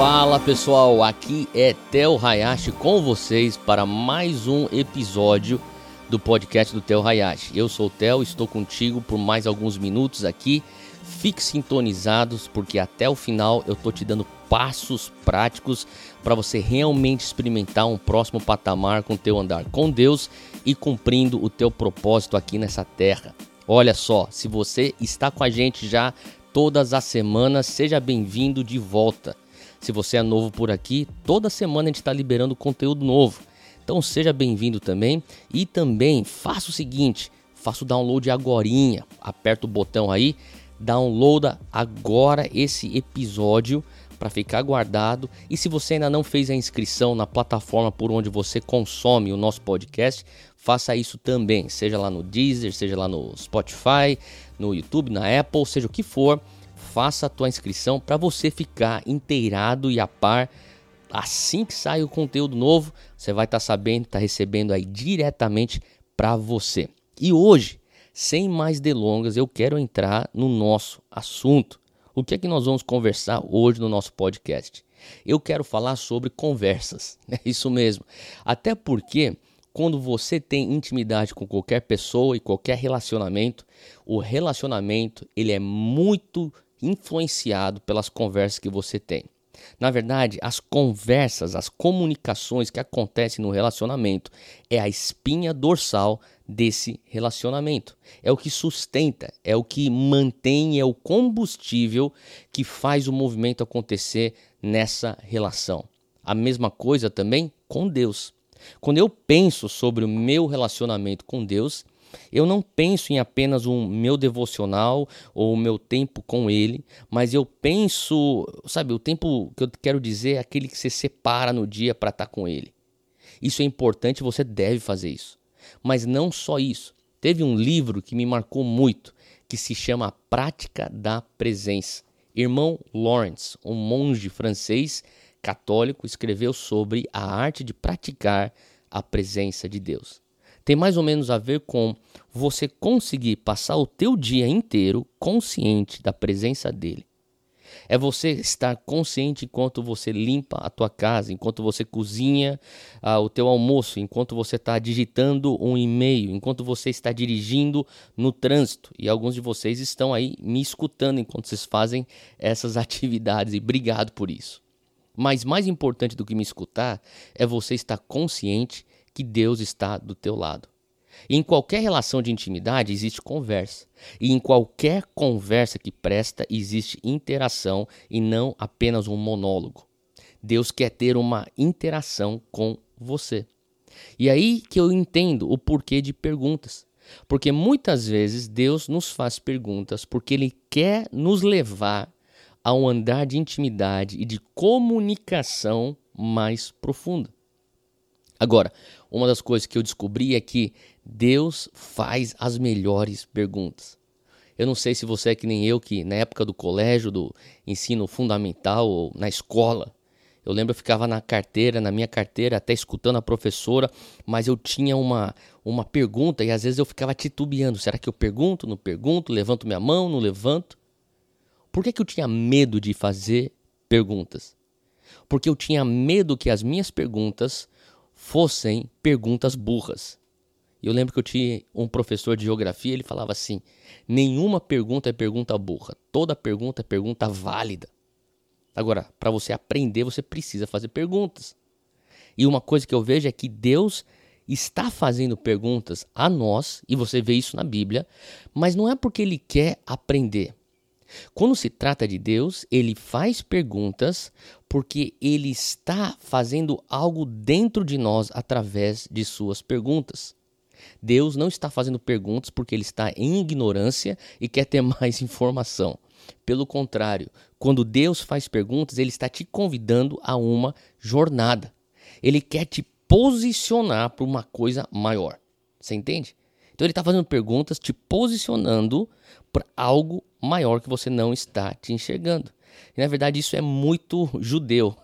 Fala pessoal, aqui é Theo Hayashi com vocês para mais um episódio do podcast do Theo Hayashi. Eu sou o Theo, estou contigo por mais alguns minutos aqui. Fique sintonizados porque até o final eu tô te dando passos práticos para você realmente experimentar um próximo patamar com teu andar com Deus e cumprindo o teu propósito aqui nessa terra. Olha só, se você está com a gente já todas as semanas, seja bem-vindo de volta. Se você é novo por aqui, toda semana a gente está liberando conteúdo novo. Então seja bem-vindo também e também faça o seguinte, faça o download agorinha, aperta o botão aí, downloada agora esse episódio para ficar guardado. E se você ainda não fez a inscrição na plataforma por onde você consome o nosso podcast, faça isso também, seja lá no Deezer, seja lá no Spotify, no YouTube, na Apple, seja o que for faça a tua inscrição para você ficar inteirado e a par. Assim que sai o conteúdo novo, você vai estar tá sabendo, tá recebendo aí diretamente para você. E hoje, sem mais delongas, eu quero entrar no nosso assunto. O que é que nós vamos conversar hoje no nosso podcast? Eu quero falar sobre conversas, é isso mesmo. Até porque quando você tem intimidade com qualquer pessoa e qualquer relacionamento, o relacionamento ele é muito influenciado pelas conversas que você tem. Na verdade, as conversas, as comunicações que acontecem no relacionamento é a espinha dorsal desse relacionamento. É o que sustenta, é o que mantém, é o combustível que faz o movimento acontecer nessa relação. A mesma coisa também com Deus. Quando eu penso sobre o meu relacionamento com Deus, eu não penso em apenas um meu devocional ou o meu tempo com ele, mas eu penso, sabe, o tempo que eu quero dizer é aquele que você separa no dia para estar tá com ele. Isso é importante, você deve fazer isso. Mas não só isso. Teve um livro que me marcou muito, que se chama A Prática da Presença. Irmão Lawrence, um monge francês católico, escreveu sobre a arte de praticar a presença de Deus tem mais ou menos a ver com você conseguir passar o teu dia inteiro consciente da presença dele. É você estar consciente enquanto você limpa a tua casa, enquanto você cozinha ah, o teu almoço, enquanto você está digitando um e-mail, enquanto você está dirigindo no trânsito. E alguns de vocês estão aí me escutando enquanto vocês fazem essas atividades e obrigado por isso. Mas mais importante do que me escutar é você estar consciente que Deus está do teu lado. Em qualquer relação de intimidade existe conversa. E em qualquer conversa que presta existe interação e não apenas um monólogo. Deus quer ter uma interação com você. E aí que eu entendo o porquê de perguntas. Porque muitas vezes Deus nos faz perguntas porque Ele quer nos levar a um andar de intimidade e de comunicação mais profunda. Agora, uma das coisas que eu descobri é que Deus faz as melhores perguntas. Eu não sei se você é que nem eu, que na época do colégio, do ensino fundamental ou na escola, eu lembro eu ficava na carteira, na minha carteira, até escutando a professora, mas eu tinha uma, uma pergunta e às vezes eu ficava titubeando. Será que eu pergunto, não pergunto, levanto minha mão, não levanto? Por que, que eu tinha medo de fazer perguntas? Porque eu tinha medo que as minhas perguntas fossem perguntas burras. Eu lembro que eu tinha um professor de geografia, ele falava assim: nenhuma pergunta é pergunta burra, toda pergunta é pergunta válida. Agora, para você aprender, você precisa fazer perguntas. E uma coisa que eu vejo é que Deus está fazendo perguntas a nós, e você vê isso na Bíblia, mas não é porque ele quer aprender. Quando se trata de Deus, ele faz perguntas porque ele está fazendo algo dentro de nós através de suas perguntas. Deus não está fazendo perguntas porque ele está em ignorância e quer ter mais informação. Pelo contrário, quando Deus faz perguntas, ele está te convidando a uma jornada. Ele quer te posicionar para uma coisa maior. Você entende? Então ele está fazendo perguntas, te posicionando para algo maior que você não está te enxergando. E, na verdade, isso é muito judeu.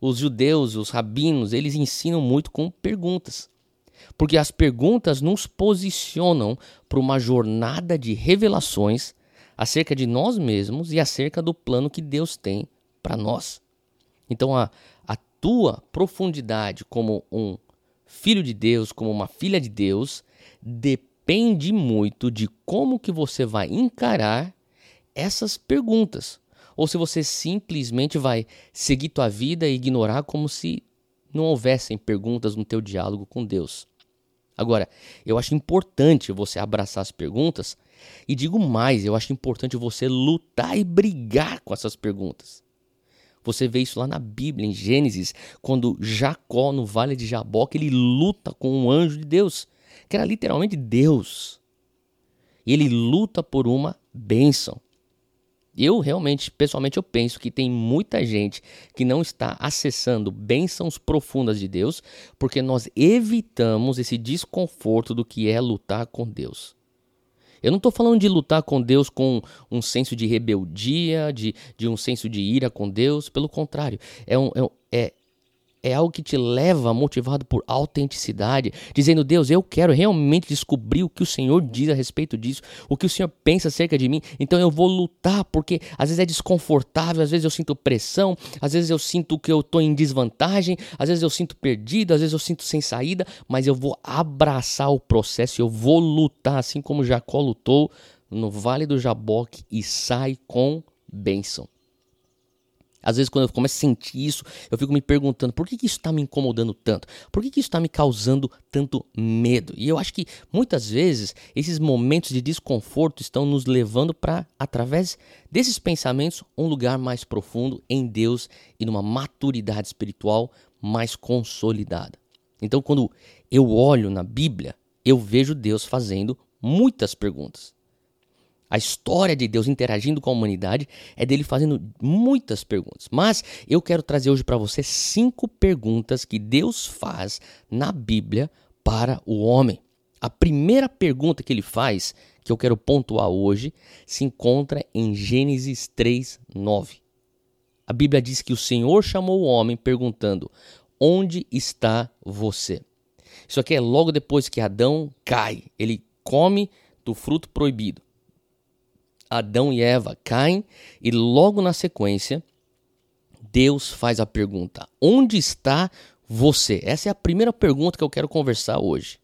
Os judeus, os rabinos, eles ensinam muito com perguntas. Porque as perguntas nos posicionam para uma jornada de revelações acerca de nós mesmos e acerca do plano que Deus tem para nós. Então a, a tua profundidade como um filho de Deus, como uma filha de Deus, depende muito de como que você vai encarar essas perguntas. Ou se você simplesmente vai seguir tua vida e ignorar como se não houvessem perguntas no teu diálogo com Deus. Agora, eu acho importante você abraçar as perguntas e digo mais, eu acho importante você lutar e brigar com essas perguntas. Você vê isso lá na Bíblia, em Gênesis, quando Jacó, no vale de Jaboque, ele luta com um anjo de Deus, que era literalmente Deus. E ele luta por uma bênção. Eu realmente, pessoalmente, eu penso que tem muita gente que não está acessando bênçãos profundas de Deus, porque nós evitamos esse desconforto do que é lutar com Deus. Eu não estou falando de lutar com Deus com um senso de rebeldia, de, de um senso de ira com Deus, pelo contrário, é, um, é, é algo que te leva motivado por autenticidade, dizendo: Deus, eu quero realmente descobrir o que o Senhor diz a respeito disso, o que o Senhor pensa acerca de mim, então eu vou lutar, porque às vezes é desconfortável, às vezes eu sinto pressão, às vezes eu sinto que eu estou em desvantagem, às vezes eu sinto perdido, às vezes eu sinto sem saída, mas eu vou abraçar o processo, eu vou lutar, assim como Jacó lutou no Vale do Jaboque e sai com bênção. Às vezes, quando eu começo a sentir isso, eu fico me perguntando por que, que isso está me incomodando tanto? Por que, que isso está me causando tanto medo? E eu acho que muitas vezes esses momentos de desconforto estão nos levando para, através desses pensamentos, um lugar mais profundo em Deus e numa maturidade espiritual mais consolidada. Então, quando eu olho na Bíblia, eu vejo Deus fazendo muitas perguntas. A história de Deus interagindo com a humanidade é dele fazendo muitas perguntas. Mas eu quero trazer hoje para você cinco perguntas que Deus faz na Bíblia para o homem. A primeira pergunta que ele faz, que eu quero pontuar hoje, se encontra em Gênesis 3, 9. A Bíblia diz que o Senhor chamou o homem perguntando: Onde está você? Isso aqui é logo depois que Adão cai. Ele come do fruto proibido. Adão e Eva caem e logo na sequência Deus faz a pergunta: Onde está você? Essa é a primeira pergunta que eu quero conversar hoje.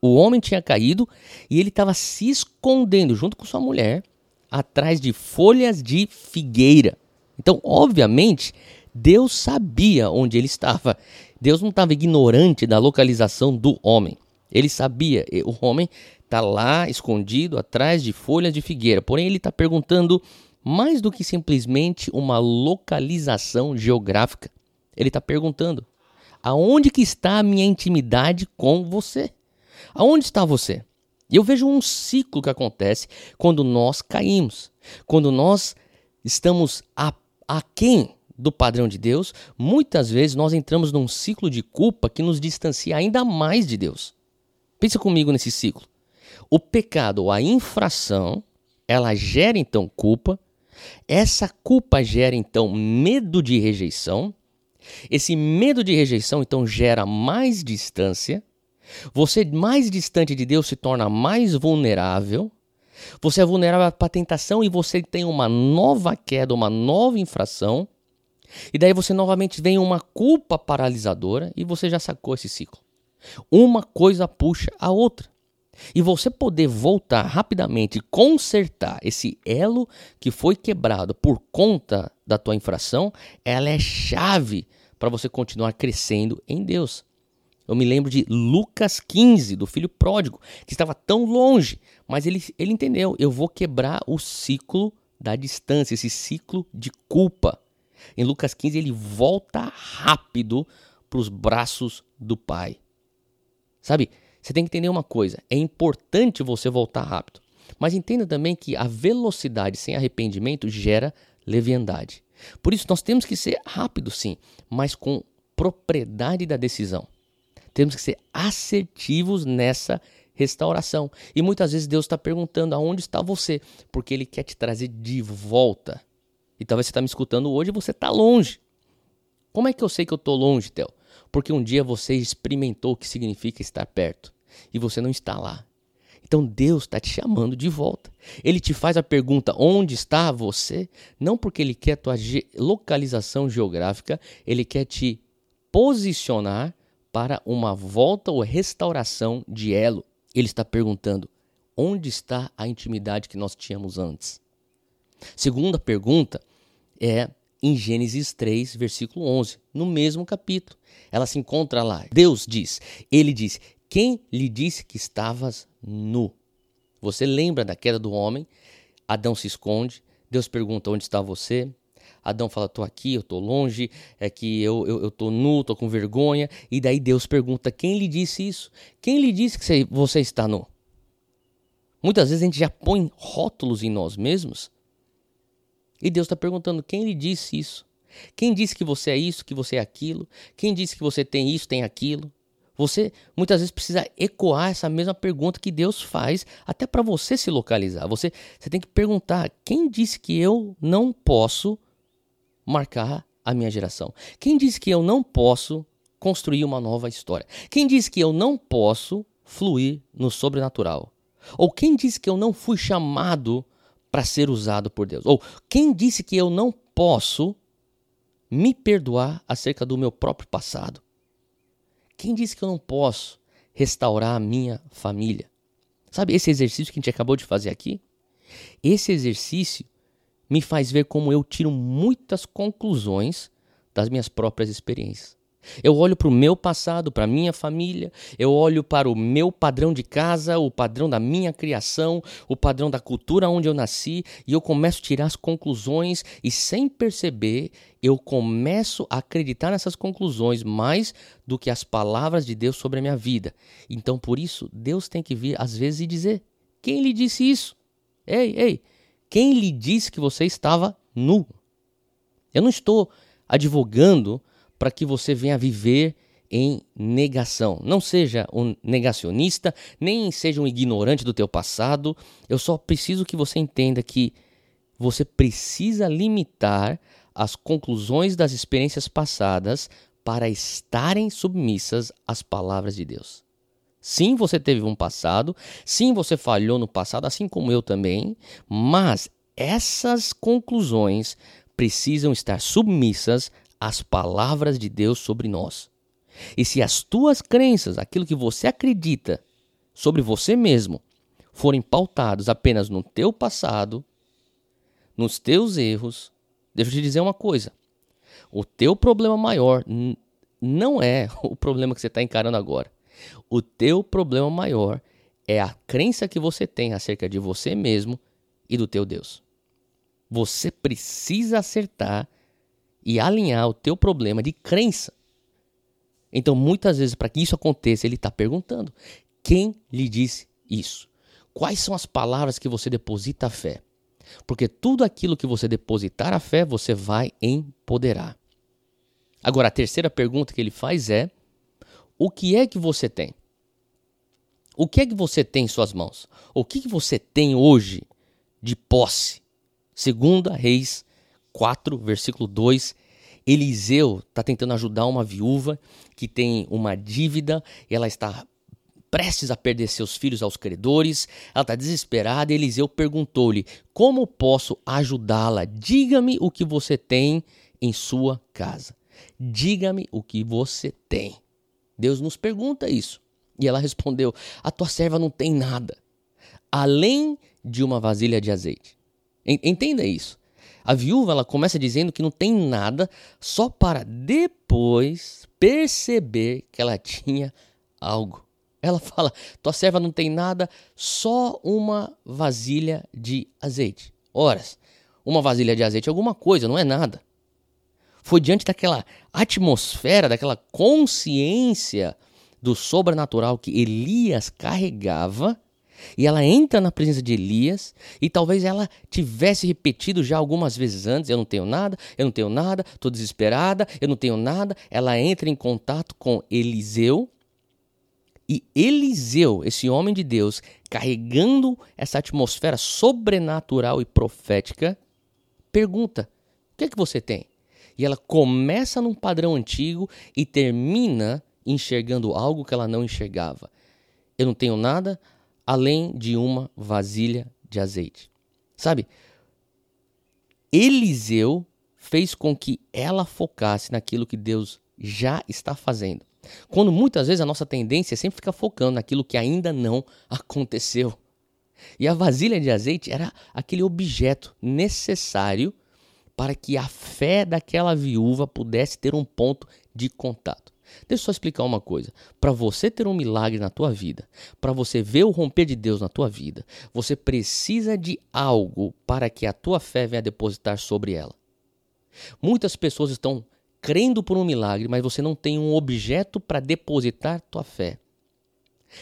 O homem tinha caído e ele estava se escondendo junto com sua mulher atrás de folhas de figueira. Então, obviamente, Deus sabia onde ele estava. Deus não estava ignorante da localização do homem. Ele sabia, o homem está lá escondido atrás de folhas de figueira. Porém, ele está perguntando mais do que simplesmente uma localização geográfica. Ele está perguntando: aonde que está a minha intimidade com você? Aonde está você? E eu vejo um ciclo que acontece quando nós caímos, quando nós estamos a, aquém do padrão de Deus, muitas vezes nós entramos num ciclo de culpa que nos distancia ainda mais de Deus. Pensa comigo nesse ciclo. O pecado ou a infração, ela gera então culpa. Essa culpa gera então medo de rejeição. Esse medo de rejeição então gera mais distância. Você mais distante de Deus se torna mais vulnerável. Você é vulnerável para tentação e você tem uma nova queda, uma nova infração. E daí você novamente vem uma culpa paralisadora e você já sacou esse ciclo. Uma coisa puxa a outra. E você poder voltar rapidamente e consertar esse elo que foi quebrado por conta da tua infração, ela é chave para você continuar crescendo em Deus. Eu me lembro de Lucas 15, do filho pródigo, que estava tão longe, mas ele, ele entendeu: eu vou quebrar o ciclo da distância, esse ciclo de culpa. Em Lucas 15, ele volta rápido para os braços do Pai. Sabe, você tem que entender uma coisa: é importante você voltar rápido. Mas entenda também que a velocidade sem arrependimento gera leviandade. Por isso, nós temos que ser rápidos, sim, mas com propriedade da decisão. Temos que ser assertivos nessa restauração. E muitas vezes Deus está perguntando aonde está você, porque Ele quer te trazer de volta. E talvez você está me escutando hoje e você está longe. Como é que eu sei que eu estou longe, Theo? Porque um dia você experimentou o que significa estar perto e você não está lá. Então Deus está te chamando de volta. Ele te faz a pergunta: onde está você? Não porque ele quer tua ge localização geográfica, ele quer te posicionar para uma volta ou restauração de elo. Ele está perguntando: onde está a intimidade que nós tínhamos antes? Segunda pergunta é em Gênesis 3, versículo 11, no mesmo capítulo. Ela se encontra lá. Deus diz: Ele diz, quem lhe disse que estavas nu? Você lembra da queda do homem? Adão se esconde. Deus pergunta: Onde está você? Adão fala: Estou aqui, eu estou longe, é que eu, eu, eu tô nu, estou com vergonha. E daí Deus pergunta: Quem lhe disse isso? Quem lhe disse que você está nu? Muitas vezes a gente já põe rótulos em nós mesmos. E Deus está perguntando: Quem lhe disse isso? Quem disse que você é isso, que você é aquilo? Quem disse que você tem isso, tem aquilo? Você muitas vezes precisa ecoar essa mesma pergunta que Deus faz, até para você se localizar. Você, você tem que perguntar: quem disse que eu não posso marcar a minha geração? Quem disse que eu não posso construir uma nova história? Quem disse que eu não posso fluir no sobrenatural? Ou quem disse que eu não fui chamado para ser usado por Deus? Ou quem disse que eu não posso me perdoar acerca do meu próprio passado? Quem disse que eu não posso restaurar a minha família? Sabe esse exercício que a gente acabou de fazer aqui? Esse exercício me faz ver como eu tiro muitas conclusões das minhas próprias experiências. Eu olho para o meu passado, para a minha família, eu olho para o meu padrão de casa, o padrão da minha criação, o padrão da cultura onde eu nasci, e eu começo a tirar as conclusões, e sem perceber, eu começo a acreditar nessas conclusões mais do que as palavras de Deus sobre a minha vida. Então, por isso, Deus tem que vir às vezes e dizer: Quem lhe disse isso? Ei, ei, quem lhe disse que você estava nu? Eu não estou advogando para que você venha viver em negação. Não seja um negacionista, nem seja um ignorante do teu passado. Eu só preciso que você entenda que você precisa limitar as conclusões das experiências passadas para estarem submissas às palavras de Deus. Sim, você teve um passado, sim, você falhou no passado, assim como eu também, mas essas conclusões precisam estar submissas as palavras de Deus sobre nós. E se as tuas crenças, aquilo que você acredita sobre você mesmo, forem pautados apenas no teu passado, nos teus erros, deixa eu te dizer uma coisa. O teu problema maior não é o problema que você está encarando agora. O teu problema maior é a crença que você tem acerca de você mesmo e do teu Deus. Você precisa acertar e alinhar o teu problema de crença. Então, muitas vezes, para que isso aconteça, ele está perguntando: quem lhe disse isso? Quais são as palavras que você deposita a fé? Porque tudo aquilo que você depositar a fé, você vai empoderar. Agora, a terceira pergunta que ele faz é: o que é que você tem? O que é que você tem em suas mãos? O que, que você tem hoje de posse? Segunda Reis 4, versículo 2, Eliseu está tentando ajudar uma viúva que tem uma dívida, ela está prestes a perder seus filhos aos credores, ela está desesperada e Eliseu perguntou-lhe: Como posso ajudá-la? Diga-me o que você tem em sua casa. Diga-me o que você tem. Deus nos pergunta isso. E ela respondeu: A tua serva não tem nada, além de uma vasilha de azeite. Entenda isso. A viúva ela começa dizendo que não tem nada, só para depois perceber que ela tinha algo. Ela fala: tua serva não tem nada, só uma vasilha de azeite. Horas, uma vasilha de azeite é alguma coisa, não é nada. Foi diante daquela atmosfera, daquela consciência do sobrenatural que Elias carregava e ela entra na presença de Elias e talvez ela tivesse repetido já algumas vezes antes: eu não tenho nada, eu não tenho nada, estou desesperada, eu não tenho nada. Ela entra em contato com Eliseu e Eliseu, esse homem de Deus, carregando essa atmosfera sobrenatural e profética, pergunta: o que é que você tem? E ela começa num padrão antigo e termina enxergando algo que ela não enxergava. Eu não tenho nada, além de uma vasilha de azeite. Sabe? Eliseu fez com que ela focasse naquilo que Deus já está fazendo. Quando muitas vezes a nossa tendência é sempre ficar focando naquilo que ainda não aconteceu. E a vasilha de azeite era aquele objeto necessário para que a fé daquela viúva pudesse ter um ponto de contato. Deixa eu só explicar uma coisa. Para você ter um milagre na tua vida, para você ver o romper de Deus na tua vida, você precisa de algo para que a tua fé venha depositar sobre ela. Muitas pessoas estão crendo por um milagre, mas você não tem um objeto para depositar tua fé.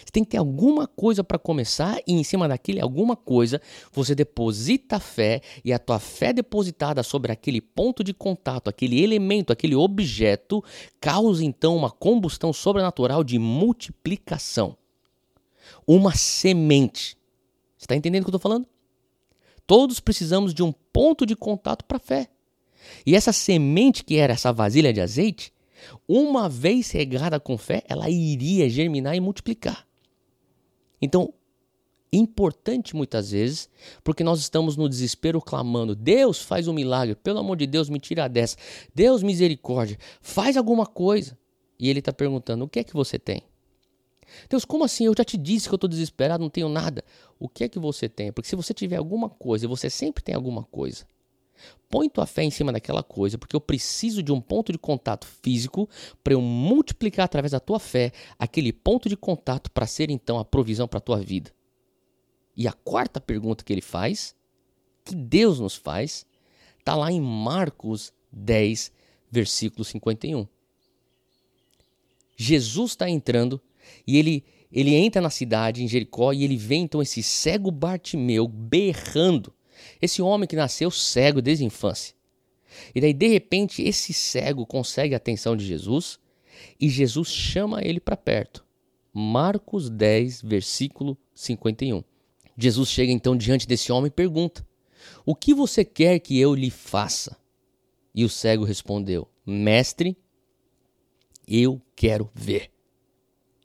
Você tem que ter alguma coisa para começar e em cima daquele alguma coisa você deposita fé e a tua fé depositada sobre aquele ponto de contato, aquele elemento, aquele objeto, causa então uma combustão sobrenatural de multiplicação. Uma semente. Você está entendendo o que eu estou falando? Todos precisamos de um ponto de contato para a fé. E essa semente que era essa vasilha de azeite, uma vez regada com fé, ela iria germinar e multiplicar. Então, importante muitas vezes, porque nós estamos no desespero clamando: Deus faz um milagre, pelo amor de Deus, me tira dessa. Deus, misericórdia, faz alguma coisa. E ele está perguntando: o que é que você tem? Deus, como assim? Eu já te disse que eu estou desesperado, não tenho nada. O que é que você tem? Porque se você tiver alguma coisa, você sempre tem alguma coisa, Põe tua fé em cima daquela coisa, porque eu preciso de um ponto de contato físico para eu multiplicar através da tua fé aquele ponto de contato para ser então a provisão para a tua vida. E a quarta pergunta que ele faz, que Deus nos faz, está lá em Marcos 10, versículo 51. Jesus está entrando e ele, ele entra na cidade, em Jericó, e ele vê então esse cego Bartimeu berrando esse homem que nasceu cego desde a infância. E daí, de repente, esse cego consegue a atenção de Jesus e Jesus chama ele para perto. Marcos 10, versículo 51. Jesus chega então diante desse homem e pergunta: O que você quer que eu lhe faça? E o cego respondeu: Mestre, eu quero ver.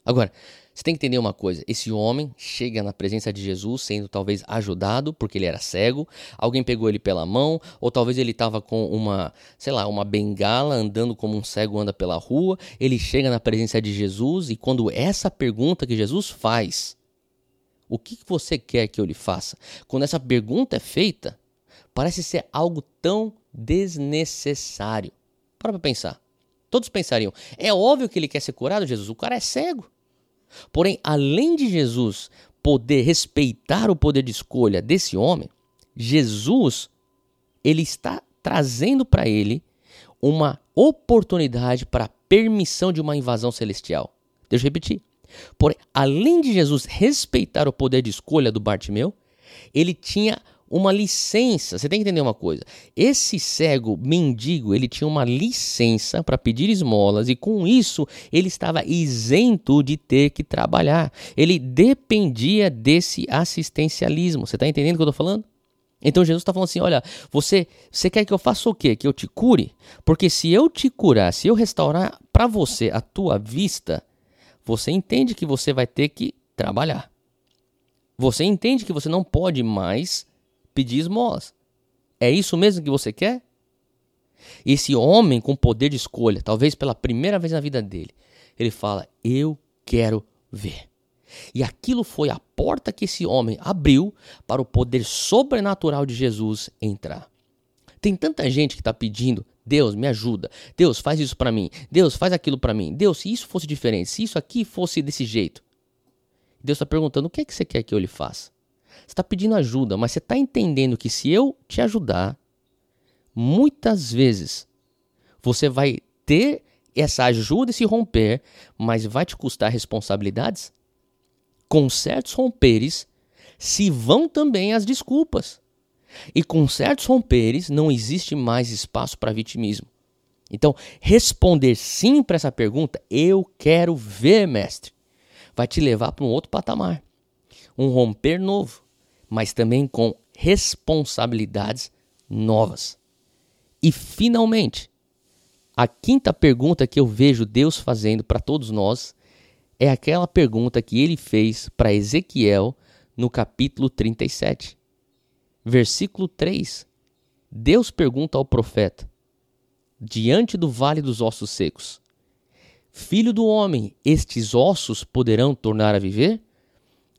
Agora, você tem que entender uma coisa: esse homem chega na presença de Jesus sendo talvez ajudado, porque ele era cego, alguém pegou ele pela mão, ou talvez ele estava com uma, sei lá, uma bengala andando como um cego anda pela rua. Ele chega na presença de Jesus e quando essa pergunta que Jesus faz, o que você quer que eu lhe faça? Quando essa pergunta é feita, parece ser algo tão desnecessário. Para pra pensar. Todos pensariam: é óbvio que ele quer ser curado, Jesus. O cara é cego. Porém, além de Jesus poder respeitar o poder de escolha desse homem, Jesus ele está trazendo para ele uma oportunidade para permissão de uma invasão celestial. Deixa eu repetir. Porém, além de Jesus respeitar o poder de escolha do Bartimeu, ele tinha uma licença. Você tem que entender uma coisa. Esse cego mendigo, ele tinha uma licença para pedir esmolas e com isso ele estava isento de ter que trabalhar. Ele dependia desse assistencialismo. Você está entendendo o que eu estou falando? Então Jesus está falando assim: olha, você, você quer que eu faça o quê? Que eu te cure? Porque se eu te curar, se eu restaurar para você a tua vista, você entende que você vai ter que trabalhar. Você entende que você não pode mais pedir esmolas. É isso mesmo que você quer? Esse homem com poder de escolha, talvez pela primeira vez na vida dele, ele fala: Eu quero ver. E aquilo foi a porta que esse homem abriu para o poder sobrenatural de Jesus entrar. Tem tanta gente que está pedindo: Deus, me ajuda. Deus, faz isso para mim. Deus, faz aquilo para mim. Deus, se isso fosse diferente, se isso aqui fosse desse jeito. Deus está perguntando: o que é que você quer que eu lhe faça? Você está pedindo ajuda, mas você está entendendo que se eu te ajudar, muitas vezes você vai ter essa ajuda e se romper, mas vai te custar responsabilidades? Com certos romperes se vão também as desculpas. E com certos romperes não existe mais espaço para vitimismo. Então, responder sim para essa pergunta, eu quero ver, mestre, vai te levar para um outro patamar. Um romper novo mas também com responsabilidades novas. E finalmente, a quinta pergunta que eu vejo Deus fazendo para todos nós é aquela pergunta que ele fez para Ezequiel no capítulo 37, versículo 3. Deus pergunta ao profeta, diante do vale dos ossos secos: Filho do homem, estes ossos poderão tornar a viver?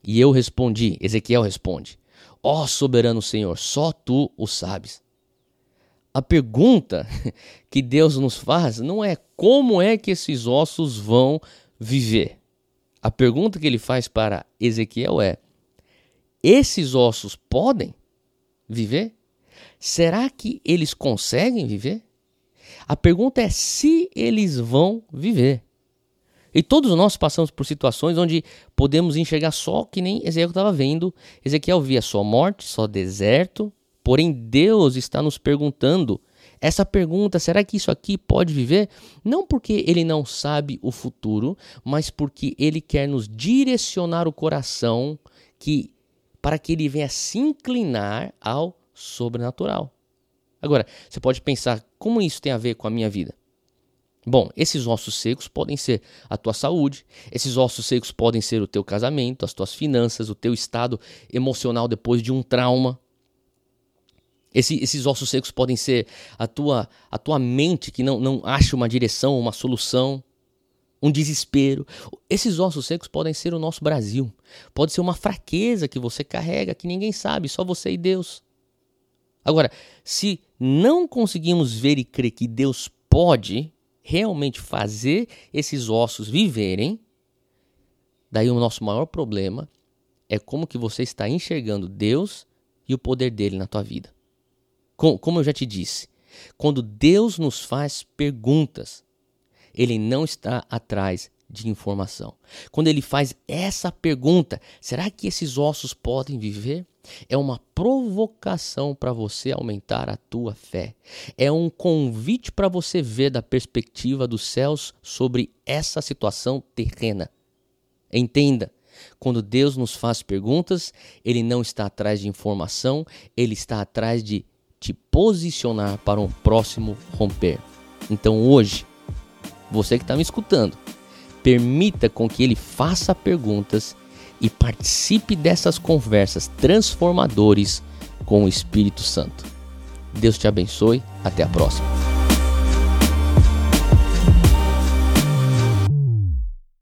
E eu respondi, Ezequiel responde: Ó oh, soberano Senhor, só tu o sabes. A pergunta que Deus nos faz não é como é que esses ossos vão viver. A pergunta que ele faz para Ezequiel é: esses ossos podem viver? Será que eles conseguem viver? A pergunta é se eles vão viver. E todos nós passamos por situações onde podemos enxergar só que nem Ezequiel estava vendo. Ezequiel via só morte, só deserto. Porém, Deus está nos perguntando essa pergunta: será que isso aqui pode viver? Não porque ele não sabe o futuro, mas porque ele quer nos direcionar o coração que para que ele venha se inclinar ao sobrenatural. Agora, você pode pensar como isso tem a ver com a minha vida? Bom, esses ossos secos podem ser a tua saúde, esses ossos secos podem ser o teu casamento, as tuas finanças, o teu estado emocional depois de um trauma. Esse, esses ossos secos podem ser a tua, a tua mente que não, não acha uma direção, uma solução, um desespero. Esses ossos secos podem ser o nosso Brasil. Pode ser uma fraqueza que você carrega, que ninguém sabe, só você e Deus. Agora, se não conseguimos ver e crer que Deus pode, realmente fazer esses ossos viverem, daí o nosso maior problema é como que você está enxergando Deus e o poder dele na tua vida. Como eu já te disse, quando Deus nos faz perguntas, ele não está atrás de informação. Quando ele faz essa pergunta, será que esses ossos podem viver? É uma provocação para você aumentar a tua fé. É um convite para você ver da perspectiva dos céus sobre essa situação terrena. Entenda, quando Deus nos faz perguntas, ele não está atrás de informação, ele está atrás de te posicionar para um próximo romper. Então hoje, você que está me escutando, permita com que ele faça perguntas e participe dessas conversas transformadores com o Espírito Santo. Deus te abençoe, até a próxima.